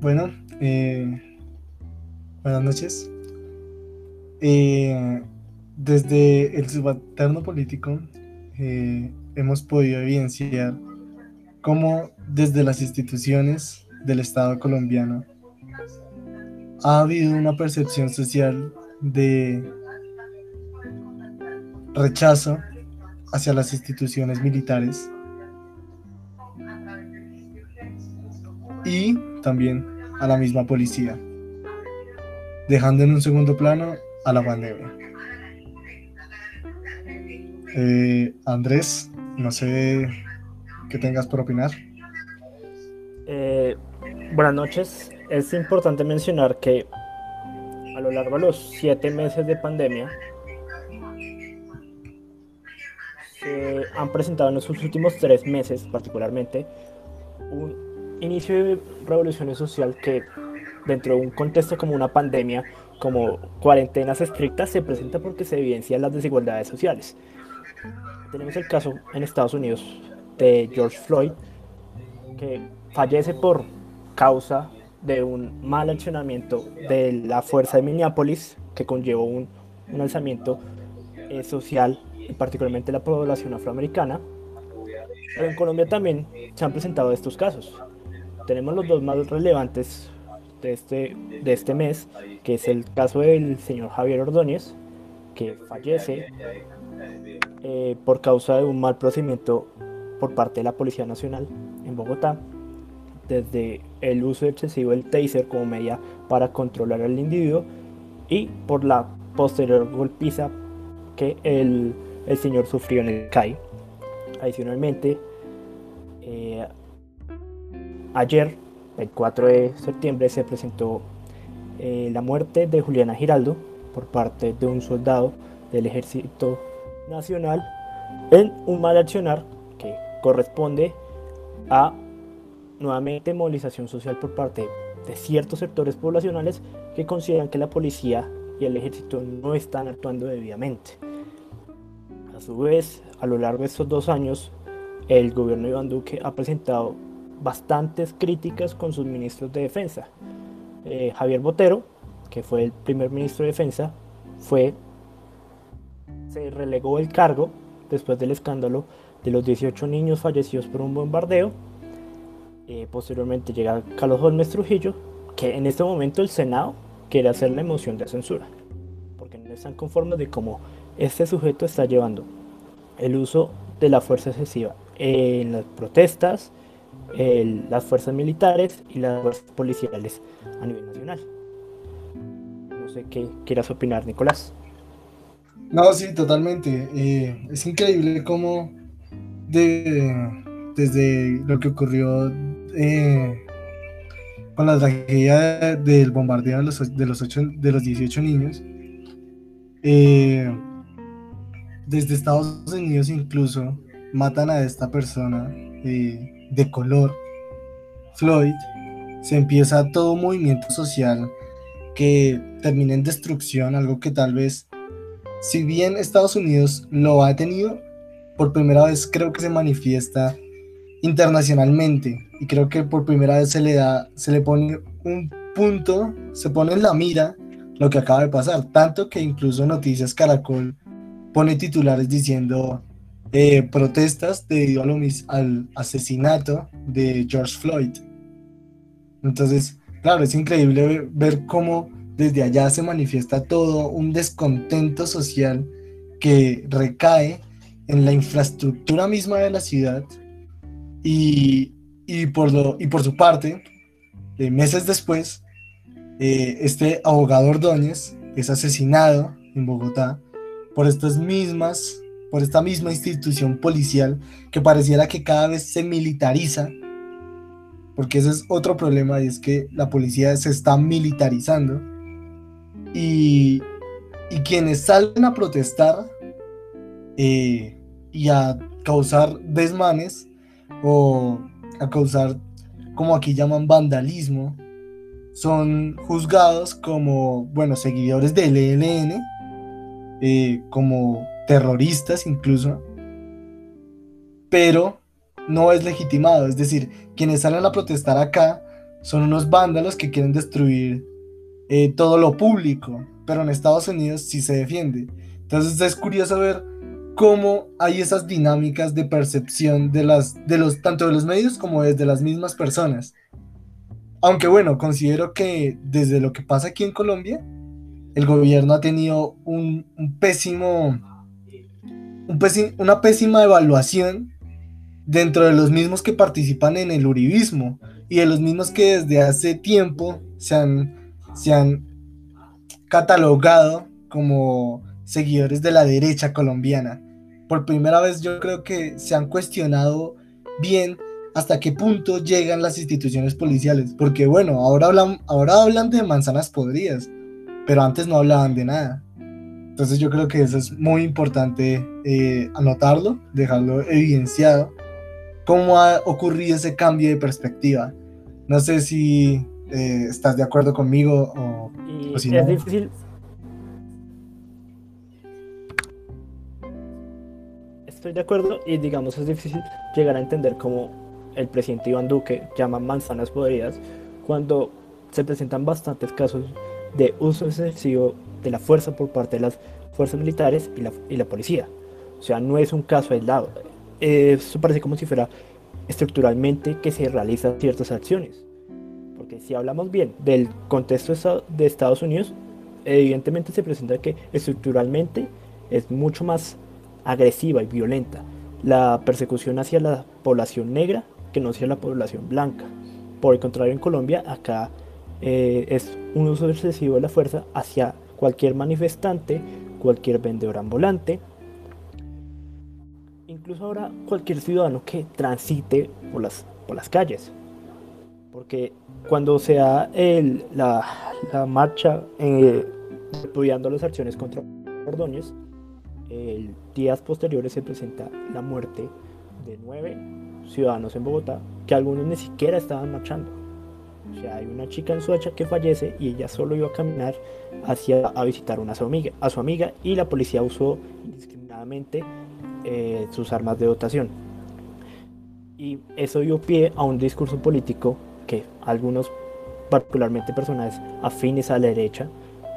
Bueno, eh, buenas noches. Eh, desde el subalterno político eh, hemos podido evidenciar cómo desde las instituciones del Estado colombiano ha habido una percepción social de rechazo hacia las instituciones militares y también a la misma policía, dejando en un segundo plano a la pandemia. Eh, Andrés, no sé qué tengas por opinar. Eh, buenas noches. Es importante mencionar que a lo largo de los siete meses de pandemia se han presentado en los últimos tres meses particularmente un inicio de revolución social que dentro de un contexto como una pandemia, como cuarentenas estrictas, se presenta porque se evidencian las desigualdades sociales. Tenemos el caso en Estados Unidos de George Floyd, que fallece por causa de un mal accionamiento de la fuerza de Minneapolis, que conllevó un, alzamiento eh, social, particularmente la población afroamericana. Pero en Colombia también se han presentado estos casos tenemos los dos más relevantes de este, de este mes, que es el caso del señor Javier Ordóñez, que fallece eh, por causa de un mal procedimiento por parte de la Policía Nacional en Bogotá, desde el uso excesivo del taser como medida para controlar al individuo y por la posterior golpiza que el, el señor sufrió en el CAI. Adicionalmente, eh, Ayer, el 4 de septiembre, se presentó eh, la muerte de Juliana Giraldo por parte de un soldado del Ejército Nacional en un mal accionar que corresponde a nuevamente movilización social por parte de ciertos sectores poblacionales que consideran que la policía y el ejército no están actuando debidamente. A su vez, a lo largo de estos dos años, el gobierno de Iván Duque ha presentado bastantes críticas con sus ministros de defensa. Eh, Javier Botero, que fue el primer ministro de defensa, fue, se relegó el cargo después del escándalo de los 18 niños fallecidos por un bombardeo. Eh, posteriormente llega Carlos Holmes Trujillo, que en este momento el Senado quiere hacer la emoción de censura, porque no están conformes de cómo este sujeto está llevando el uso de la fuerza excesiva en las protestas, las fuerzas militares y las fuerzas policiales a nivel nacional. No sé qué quieras opinar, Nicolás. No, sí, totalmente. Eh, es increíble cómo desde lo que ocurrió eh, con la tragedia del bombardeo de los, de los, de los 18 niños, eh, desde Estados Unidos incluso matan a esta persona de color, Floyd, se empieza todo movimiento social que termina en destrucción, algo que tal vez, si bien Estados Unidos lo ha tenido, por primera vez creo que se manifiesta internacionalmente. Y creo que por primera vez se le da, se le pone un punto, se pone en la mira lo que acaba de pasar, tanto que incluso Noticias Caracol pone titulares diciendo eh, protestas debido al asesinato de George Floyd. Entonces, claro, es increíble ver cómo desde allá se manifiesta todo un descontento social que recae en la infraestructura misma de la ciudad y, por, lo, y por su parte, eh, meses después, eh, este abogado Ordóñez es asesinado en Bogotá por estas mismas por esta misma institución policial que pareciera que cada vez se militariza, porque ese es otro problema y es que la policía se está militarizando y, quienes salen a protestar eh, y a causar desmanes o a causar, como aquí llaman, vandalismo, son juzgados como, bueno, seguidores del ELN, eh, como terroristas incluso, pero no es legitimado. Es decir, quienes salen a protestar acá son unos vándalos que quieren destruir eh, todo lo público, pero en Estados Unidos sí se defiende. Entonces es curioso ver cómo hay esas dinámicas de percepción de las, de los, tanto de los medios como desde las mismas personas. Aunque bueno, considero que desde lo que pasa aquí en Colombia, el gobierno ha tenido un, pésimo, un una pésima evaluación dentro de los mismos que participan en el uribismo y de los mismos que desde hace tiempo se han, se han catalogado como seguidores de la derecha colombiana. Por primera vez yo creo que se han cuestionado bien hasta qué punto llegan las instituciones policiales, porque bueno, ahora hablan, ahora hablan de manzanas podridas, pero antes no hablaban de nada. Entonces yo creo que eso es muy importante eh, anotarlo, dejarlo evidenciado, cómo ha ocurrido ese cambio de perspectiva. No sé si eh, estás de acuerdo conmigo o, si es difícil. Estoy de acuerdo y digamos es difícil llegar a entender cómo el presidente Iván Duque llama manzanas podridas cuando se presentan bastantes casos de uso excesivo de la fuerza por parte de las fuerzas militares y la, y la policía. O sea, no es un caso aislado. Eso parece como si fuera estructuralmente que se realizan ciertas acciones. Porque si hablamos bien del contexto de Estados Unidos, evidentemente se presenta que estructuralmente es mucho más agresiva y violenta la persecución hacia la población negra que no hacia la población blanca. Por el contrario, en Colombia, acá eh, es un uso excesivo de la fuerza hacia cualquier manifestante, cualquier vendedor ambulante, incluso ahora cualquier ciudadano que transite por las, por las calles. Porque cuando se da la, la, marcha eh, las acciones contra Ordóñez, el días posteriores se presenta la muerte de nueve ciudadanos en Bogotá que algunos ni siquiera estaban marchando. O sea, hay una chica en Soacha que fallece y ella solo iba a caminar hacia a visitar a su amiga, a su amiga y la policía usó indiscriminadamente eh, sus armas de dotación. Y eso dio pie a un discurso político que algunos, particularmente personas afines a la derecha,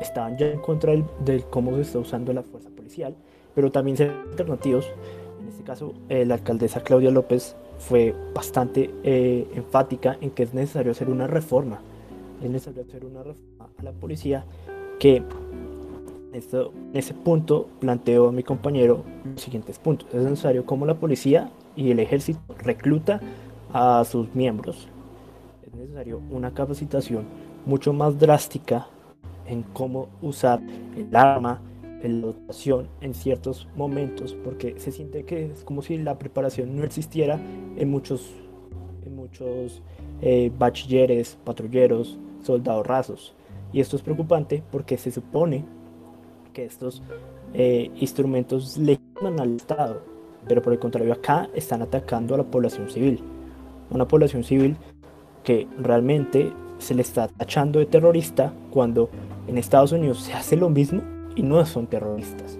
estaban ya en contra de cómo se está usando la fuerza policial, pero también ser alternativos. En este caso, eh, la alcaldesa Claudia López fue bastante eh, enfática en que es necesario hacer una reforma. Es necesario hacer una reforma a la policía que esto, en ese punto planteó a mi compañero los siguientes puntos. Es necesario cómo la policía y el ejército recluta a sus miembros. Es necesario una capacitación mucho más drástica en cómo usar el arma, la dotación en ciertos momentos, porque se siente que es como si la preparación no existiera en muchos, en muchos eh, bachilleres, patrulleros, soldados rasos. Y esto es preocupante porque se supone que estos eh, instrumentos legitiman al Estado, pero por el contrario acá están atacando a la población civil. Una población civil que realmente se le está tachando de terrorista cuando en Estados Unidos se hace lo mismo y no son terroristas.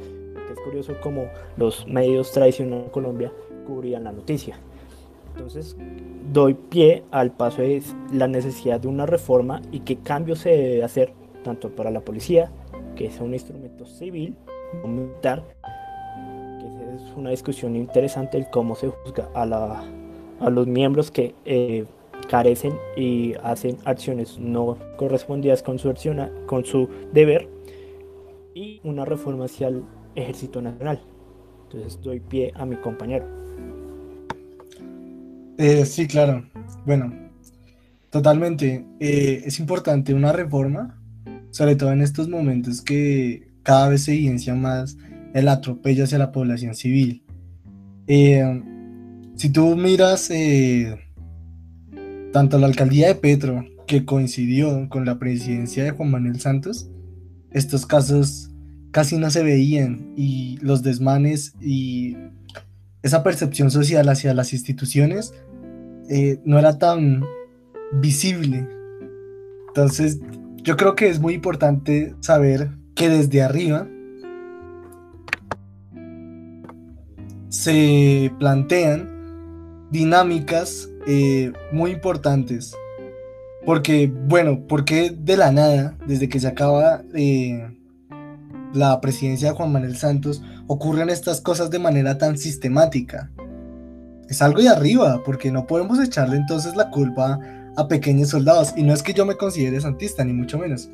Es curioso cómo los medios tradicionales de Colombia cubrían la noticia. Entonces, doy pie al paso de la necesidad de una reforma y qué cambios se debe hacer tanto para la policía, que es un instrumento civil, no militar, que es una discusión interesante el cómo se juzga a, los miembros que eh, carecen y hacen acciones no correspondidas con su, acción, con su deber y una reforma hacia el ejército nacional. Entonces doy pie a mi compañero. Eh, sí, claro. Bueno, totalmente. Eh, es importante una reforma, sobre todo en estos momentos que cada vez se evidencia más el atropello hacia la población civil. Eh, si tú miras tanto la alcaldía de Petro, que coincidió con la presidencia de Juan Manuel Santos, estos casos casi no se veían y los desmanes y esa percepción social hacia las instituciones eh, no era tan visible. Entonces, yo creo que es muy importante saber que desde arriba se plantean dinámicas eh, muy importantes Porque, bueno, porque de la nada, desde que se acaba eh, la presidencia de Juan Manuel Santos, ocurren estas cosas de manera tan sistemática? Es algo de arriba, porque no podemos echarle entonces la culpa a pequeños soldados. Y no es que yo me considere santista, ni mucho menos.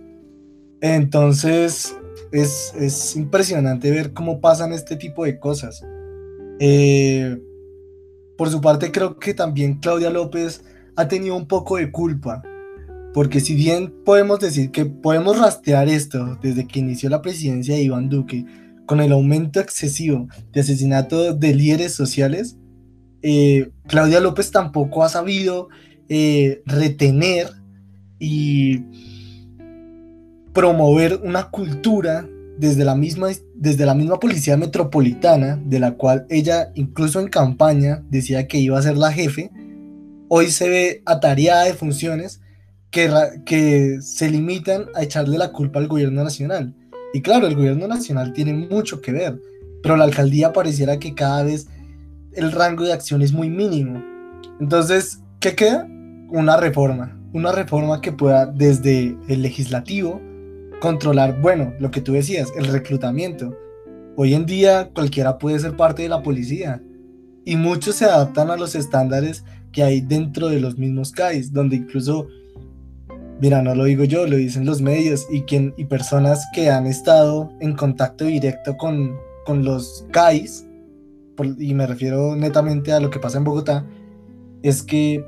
Entonces, es, es impresionante ver cómo pasan este tipo de cosas. Eh, por su parte, creo que también Claudia López ha tenido un poco de culpa porque si bien podemos decir que podemos rastrear esto desde que inició la presidencia de Iván Duque, con el aumento excesivo de asesinatos de líderes sociales, eh, Claudia López tampoco ha sabido eh, retener y promover una cultura desde la, misma, desde la misma policía metropolitana, de la cual ella incluso en campaña decía que iba a ser la jefe, hoy se ve atareada de funciones que, se limitan a echarle la culpa al gobierno nacional. Y claro, el gobierno nacional tiene mucho que ver, pero la alcaldía pareciera que cada vez el rango de acción es muy mínimo. Entonces, ¿qué queda? Una reforma. Una reforma que pueda desde el legislativo controlar, bueno, lo que tú decías, el reclutamiento. Hoy en día cualquiera puede ser parte de la policía y muchos se adaptan a los estándares que hay dentro de los mismos CAIs, donde incluso Mira, no lo digo yo, lo dicen los medios y, quien, y personas que han estado en contacto directo con, con los CAIs, y me refiero netamente a lo que pasa en Bogotá, es que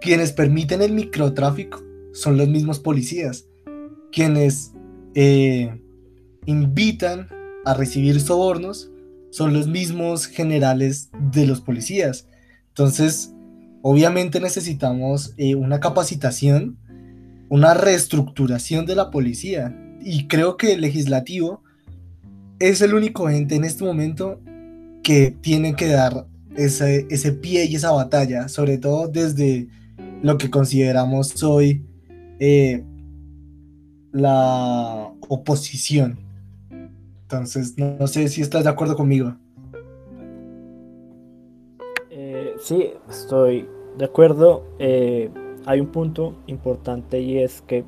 quienes permiten el microtráfico son los mismos policías, quienes eh, invitan a recibir sobornos son los mismos generales de los policías. Entonces, obviamente necesitamos eh, una capacitación una reestructuración de la policía. Y creo que el legislativo es el único ente en este momento que tiene que dar ese, ese pie y esa batalla, sobre todo desde lo que consideramos hoy eh, la oposición. Entonces, no, sé si estás de acuerdo conmigo. Eh, sí, estoy de acuerdo. Eh, hay un punto importante y es que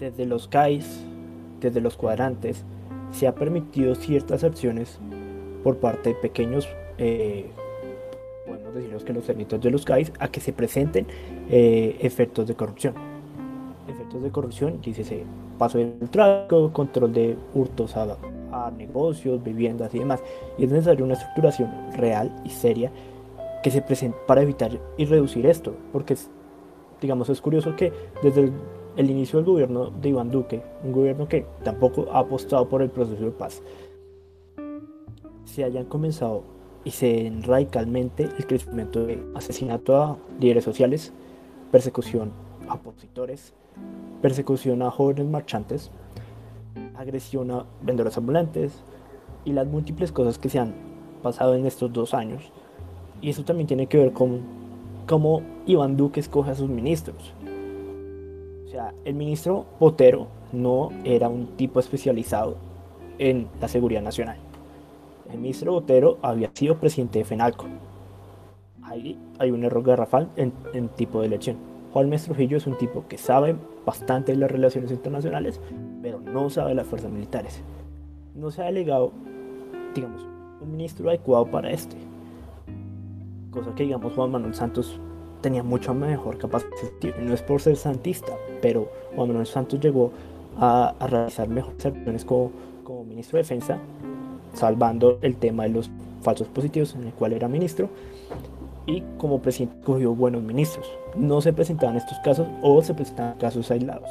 desde los CAIs, desde los cuadrantes, se ha permitido ciertas acciones por parte de pequeños, eh, bueno, decirles que los servicios de los CAIs, a que se presenten eh, efectos de corrupción. Efectos de corrupción, dice paso del tráfico, control de hurtos a, a negocios, viviendas y demás. Y es necesaria una estructuración real y seria que se presenta para evitar y reducir esto, porque digamos es curioso que desde el, inicio del gobierno de Iván Duque, un gobierno que tampoco ha apostado por el proceso de paz, se hayan comenzado y se den radicalmente el crecimiento de asesinato a líderes sociales, persecución a opositores, persecución a jóvenes marchantes, agresión a vendedores ambulantes y las múltiples cosas que se han pasado en estos dos años y eso también tiene que ver con cómo Iván Duque escoge a sus ministros. O sea, el ministro Botero no era un tipo especializado en la seguridad nacional. El ministro Botero había sido presidente de FENALCO. Ahí hay un error garrafal en, en tipo de elección. Juan Mestre Trujillo es un tipo que sabe bastante las relaciones internacionales, pero no sabe las fuerzas militares. No se ha delegado, digamos, un ministro adecuado para este cosa que digamos Juan Manuel Santos tenía mucho mejor capacidad. No es por ser santista, pero Juan Manuel Santos llegó a, realizar mejores acciones como, como ministro de defensa, salvando el tema de los falsos positivos en el cual era ministro y como presidente cogió buenos ministros. No se presentaban estos casos o se presentaban casos aislados.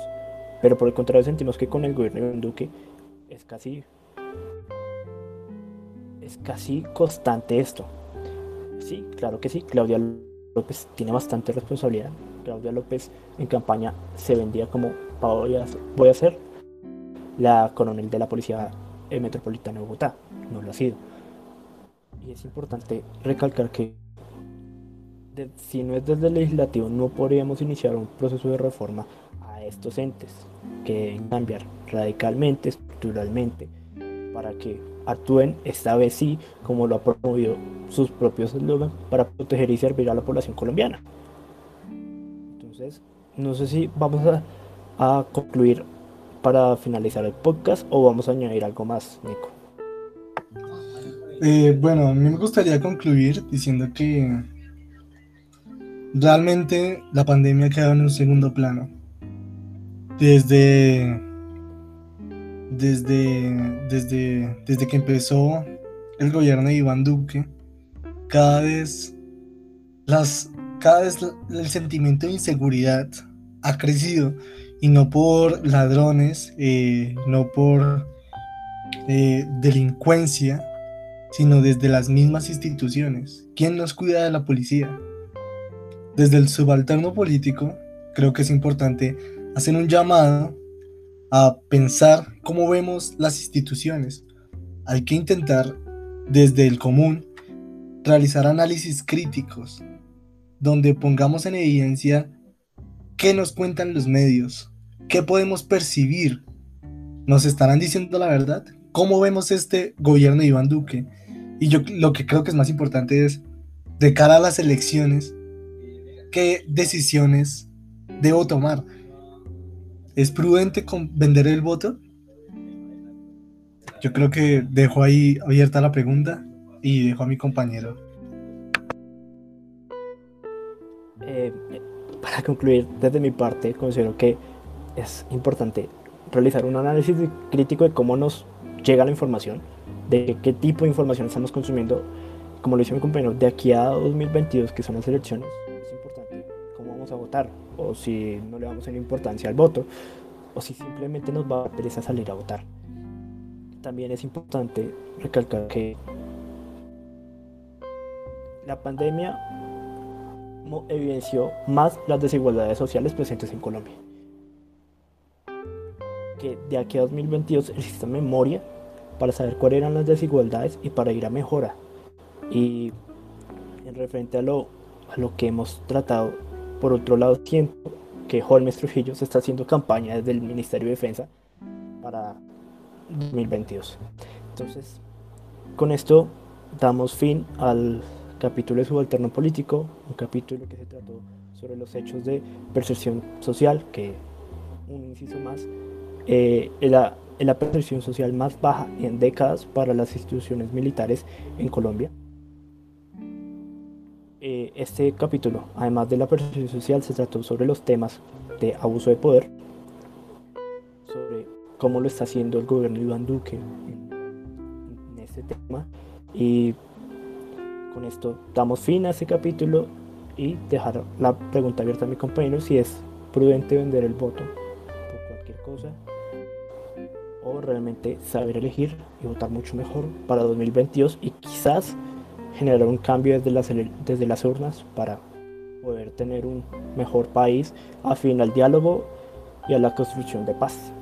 Pero por el contrario sentimos que con el gobierno de Duque es casi es casi constante esto. Sí, claro que sí. Claudia López tiene bastante responsabilidad. Claudia López en campaña se vendía como voy a, ser la coronel de la Policía Metropolitana de Bogotá. No lo ha sido. Y es importante recalcar que si no es desde el legislativo no podríamos iniciar un proceso de reforma a estos entes que deben cambiar radicalmente, estructuralmente, para que actúen esta vez sí como lo ha promovido sus propios eslogan para proteger y servir a la población colombiana. Entonces, no sé si vamos a, a concluir para finalizar el podcast o vamos a añadir algo más, Nico. Eh, bueno, a mí me gustaría concluir diciendo que realmente la pandemia ha quedado en un segundo plano. Desde, desde, desde, desde que empezó el gobierno de Iván Duque, cada vez, las, cada vez el sentimiento de inseguridad ha crecido y no por ladrones, eh, no por eh, delincuencia, sino desde las mismas instituciones. ¿Quién nos cuida de la policía? Desde el subalterno político, creo que es importante hacer un llamado a pensar cómo vemos las instituciones. Hay que intentar desde el común realizar análisis críticos donde pongamos en evidencia qué nos cuentan los medios, qué podemos percibir. ¿Nos estarán diciendo la verdad? ¿Cómo vemos este gobierno de Iván Duque? Y yo lo que creo que es más importante es, de cara a las elecciones, ¿qué decisiones debo tomar? ¿Es prudente con vender el voto? Yo creo que dejo ahí abierta la pregunta y dejo a mi compañero. Eh, para concluir, desde mi parte, considero que es importante realizar un análisis crítico de cómo nos llega la información de qué tipo de información estamos consumiendo. Como lo dice mi compañero, de aquí a 2022, que son las elecciones, es importante cómo vamos a votar, o si no le vamos a importancia al voto, o si simplemente nos va a pereza salir a votar. También es importante recalcar que la pandemia evidenció más las desigualdades sociales presentes en Colombia. Que de aquí a 2022 existe memoria para saber cuáles eran las desigualdades y para ir a mejora. Y en referente a lo, a lo que hemos tratado, por otro lado, siento que Holmes Trujillo se está haciendo campaña desde el Ministerio de Defensa para 2022. Entonces, con esto damos fin al capítulo de subalterno político, un capítulo que se trató sobre los hechos de percepción social, que un inciso más, eh, la, la percepción social más baja en décadas para las instituciones militares en Colombia. Este capítulo, además de la percepción social, se trató sobre los temas de abuso de poder, sobre cómo lo está haciendo el gobierno Iván Duque en, este tema. Y con esto damos fin a este capítulo y dejar la pregunta abierta a mi compañero si es prudente vender el voto por cualquier cosa o realmente saber elegir y votar mucho mejor para 2022 y quizás generar un cambio desde las, desde las urnas para poder tener un mejor país afín al diálogo y a la construcción de paz.